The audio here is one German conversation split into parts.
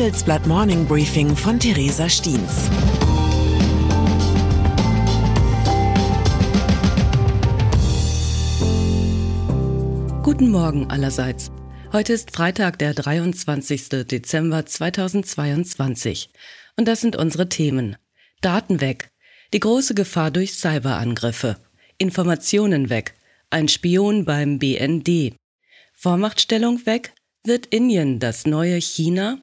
Handelsblatt Morning Briefing von Theresa Stiens. Guten Morgen allerseits. Heute ist Freitag, der 23. Dezember 2022. Und das sind unsere Themen. Daten weg. Die große Gefahr durch Cyberangriffe. Informationen weg. Ein Spion beim BND. Vormachtstellung weg. Wird Indien das neue China?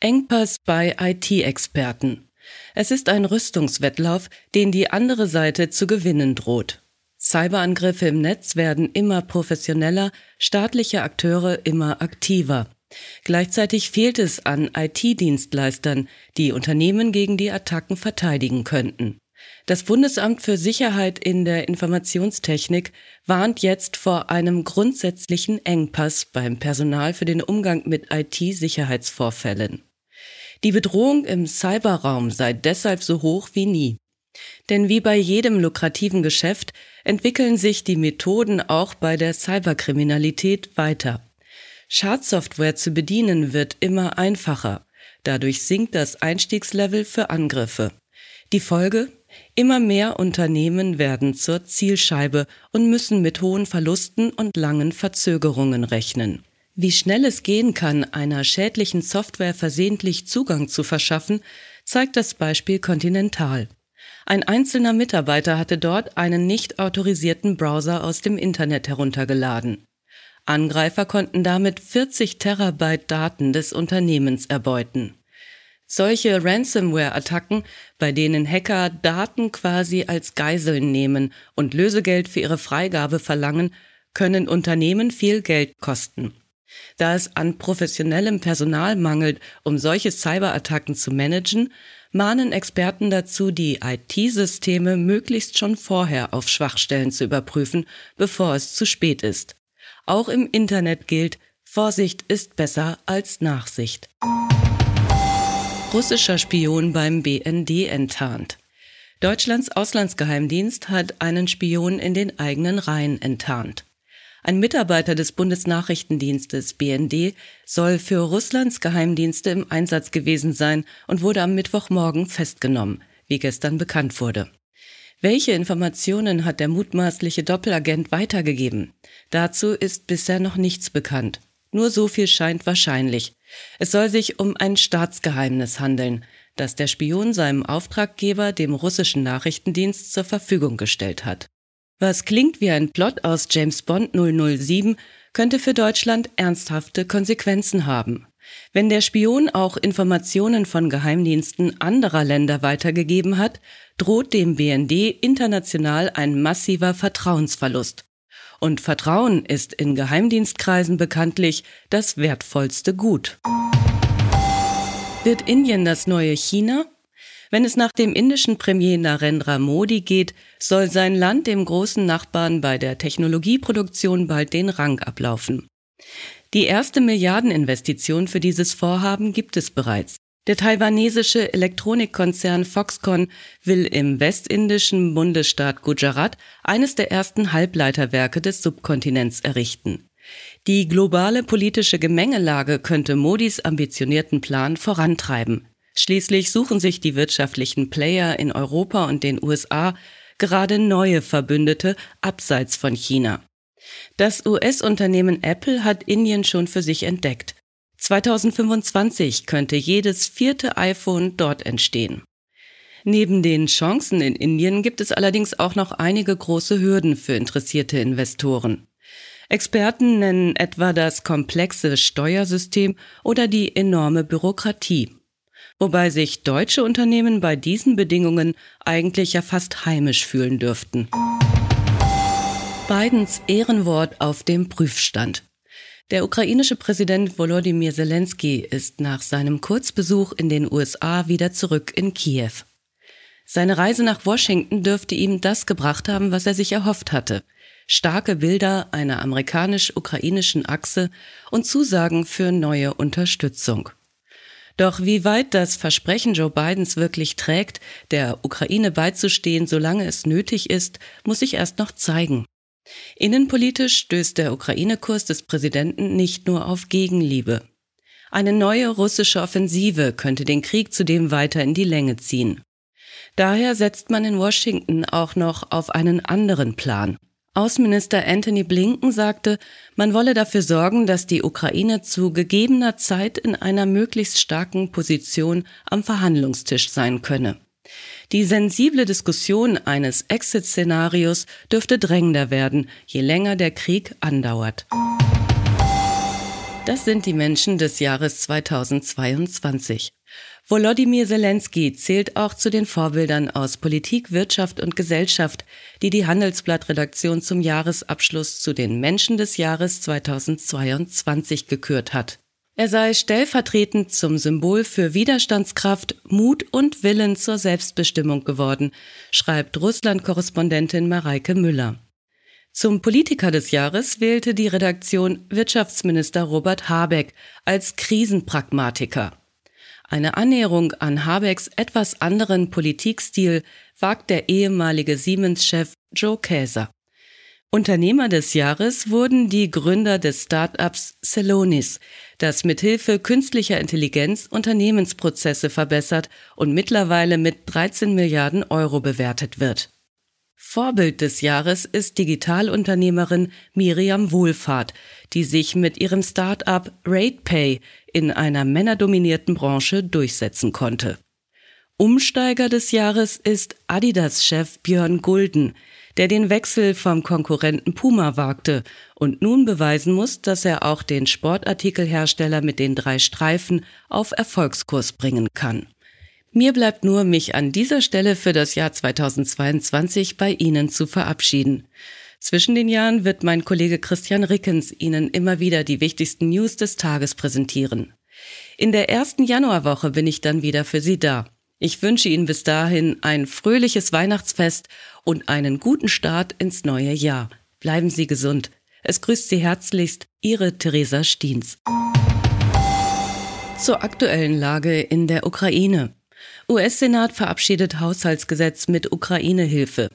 Engpass bei IT-Experten. Es ist ein Rüstungswettlauf, den die andere Seite zu gewinnen droht. Cyberangriffe im Netz werden immer professioneller, staatliche Akteure immer aktiver. Gleichzeitig fehlt es an IT-Dienstleistern, die Unternehmen gegen die Attacken verteidigen könnten. Das Bundesamt für Sicherheit in der Informationstechnik warnt jetzt vor einem grundsätzlichen Engpass beim Personal für den Umgang mit IT-Sicherheitsvorfällen. Die Bedrohung im Cyberraum sei deshalb so hoch wie nie. Denn wie bei jedem lukrativen Geschäft entwickeln sich die Methoden auch bei der Cyberkriminalität weiter. Schadsoftware zu bedienen wird immer einfacher. Dadurch sinkt das Einstiegslevel für Angriffe. Die Folge? Immer mehr Unternehmen werden zur Zielscheibe und müssen mit hohen Verlusten und langen Verzögerungen rechnen. Wie schnell es gehen kann, einer schädlichen Software versehentlich Zugang zu verschaffen, zeigt das Beispiel Continental. Ein einzelner Mitarbeiter hatte dort einen nicht autorisierten Browser aus dem Internet heruntergeladen. Angreifer konnten damit 40 Terabyte Daten des Unternehmens erbeuten. Solche Ransomware-Attacken, bei denen Hacker Daten quasi als Geiseln nehmen und Lösegeld für ihre Freigabe verlangen, können Unternehmen viel Geld kosten. Da es an professionellem Personal mangelt, um solche Cyberattacken zu managen, mahnen Experten dazu, die IT-Systeme möglichst schon vorher auf Schwachstellen zu überprüfen, bevor es zu spät ist. Auch im Internet gilt, Vorsicht ist besser als Nachsicht russischer Spion beim BND enttarnt. Deutschlands Auslandsgeheimdienst hat einen Spion in den eigenen Reihen enttarnt. Ein Mitarbeiter des Bundesnachrichtendienstes BND soll für Russlands Geheimdienste im Einsatz gewesen sein und wurde am Mittwochmorgen festgenommen, wie gestern bekannt wurde. Welche Informationen hat der mutmaßliche Doppelagent weitergegeben? Dazu ist bisher noch nichts bekannt. Nur so viel scheint wahrscheinlich. Es soll sich um ein Staatsgeheimnis handeln, das der Spion seinem Auftraggeber, dem russischen Nachrichtendienst, zur Verfügung gestellt hat. Was klingt wie ein Plot aus James Bond 007, könnte für Deutschland ernsthafte Konsequenzen haben. Wenn der Spion auch Informationen von Geheimdiensten anderer Länder weitergegeben hat, droht dem BND international ein massiver Vertrauensverlust. Und Vertrauen ist in Geheimdienstkreisen bekanntlich das wertvollste Gut. Wird Indien das neue China? Wenn es nach dem indischen Premier Narendra Modi geht, soll sein Land dem großen Nachbarn bei der Technologieproduktion bald den Rang ablaufen. Die erste Milliardeninvestition für dieses Vorhaben gibt es bereits. Der taiwanesische Elektronikkonzern Foxconn will im westindischen Bundesstaat Gujarat eines der ersten Halbleiterwerke des Subkontinents errichten. Die globale politische Gemengelage könnte Modis ambitionierten Plan vorantreiben. Schließlich suchen sich die wirtschaftlichen Player in Europa und den USA gerade neue Verbündete abseits von China. Das US-Unternehmen Apple hat Indien schon für sich entdeckt. 2025 könnte jedes vierte iPhone dort entstehen. Neben den Chancen in Indien gibt es allerdings auch noch einige große Hürden für interessierte Investoren. Experten nennen etwa das komplexe Steuersystem oder die enorme Bürokratie. Wobei sich deutsche Unternehmen bei diesen Bedingungen eigentlich ja fast heimisch fühlen dürften. Bidens Ehrenwort auf dem Prüfstand. Der ukrainische Präsident Volodymyr Zelensky ist nach seinem Kurzbesuch in den USA wieder zurück in Kiew. Seine Reise nach Washington dürfte ihm das gebracht haben, was er sich erhofft hatte. Starke Bilder einer amerikanisch-ukrainischen Achse und Zusagen für neue Unterstützung. Doch wie weit das Versprechen Joe Bidens wirklich trägt, der Ukraine beizustehen, solange es nötig ist, muss sich erst noch zeigen. Innenpolitisch stößt der Ukraine-Kurs des Präsidenten nicht nur auf Gegenliebe. Eine neue russische Offensive könnte den Krieg zudem weiter in die Länge ziehen. Daher setzt man in Washington auch noch auf einen anderen Plan. Außenminister Anthony Blinken sagte, man wolle dafür sorgen, dass die Ukraine zu gegebener Zeit in einer möglichst starken Position am Verhandlungstisch sein könne. Die sensible Diskussion eines Exit-Szenarios dürfte drängender werden, je länger der Krieg andauert. Das sind die Menschen des Jahres 2022. Volodymyr Zelensky zählt auch zu den Vorbildern aus Politik, Wirtschaft und Gesellschaft, die die Handelsblatt-Redaktion zum Jahresabschluss zu den Menschen des Jahres 2022 gekürt hat. Er sei stellvertretend zum Symbol für Widerstandskraft, Mut und Willen zur Selbstbestimmung geworden, schreibt Russland-Korrespondentin Mareike Müller. Zum Politiker des Jahres wählte die Redaktion Wirtschaftsminister Robert Habeck als Krisenpragmatiker. Eine Annäherung an Habecks etwas anderen Politikstil wagt der ehemalige Siemens-Chef Joe Käser. Unternehmer des Jahres wurden die Gründer des Start-ups Celonis, das mithilfe künstlicher Intelligenz Unternehmensprozesse verbessert und mittlerweile mit 13 Milliarden Euro bewertet wird. Vorbild des Jahres ist Digitalunternehmerin Miriam Wohlfahrt, die sich mit ihrem Start-up RatePay in einer männerdominierten Branche durchsetzen konnte. Umsteiger des Jahres ist Adidas-Chef Björn Gulden, der den Wechsel vom Konkurrenten Puma wagte und nun beweisen muss, dass er auch den Sportartikelhersteller mit den drei Streifen auf Erfolgskurs bringen kann. Mir bleibt nur, mich an dieser Stelle für das Jahr 2022 bei Ihnen zu verabschieden. Zwischen den Jahren wird mein Kollege Christian Rickens Ihnen immer wieder die wichtigsten News des Tages präsentieren. In der ersten Januarwoche bin ich dann wieder für Sie da. Ich wünsche Ihnen bis dahin ein fröhliches Weihnachtsfest und einen guten Start ins neue Jahr. Bleiben Sie gesund. Es grüßt Sie herzlichst Ihre Theresa Stiens. Zur aktuellen Lage in der Ukraine. US-Senat verabschiedet Haushaltsgesetz mit Ukraine-Hilfe.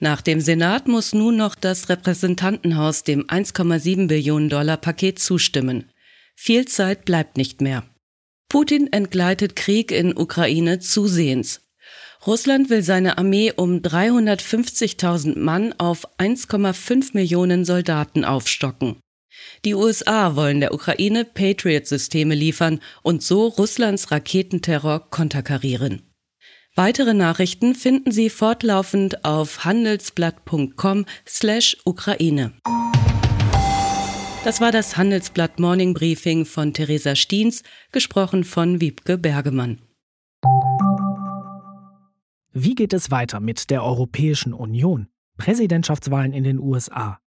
Nach dem Senat muss nun noch das Repräsentantenhaus dem 1,7 Billionen Dollar Paket zustimmen. Viel Zeit bleibt nicht mehr. Putin entgleitet Krieg in Ukraine zusehends. Russland will seine Armee um 350.000 Mann auf 1,5 Millionen Soldaten aufstocken. Die USA wollen der Ukraine Patriot-Systeme liefern und so Russlands Raketenterror konterkarieren. Weitere Nachrichten finden Sie fortlaufend auf handelsblatt.com slash Ukraine. Das war das Handelsblatt Morning Briefing von Theresa Stiens, gesprochen von Wiebke Bergemann. Wie geht es weiter mit der Europäischen Union? Präsidentschaftswahlen in den USA,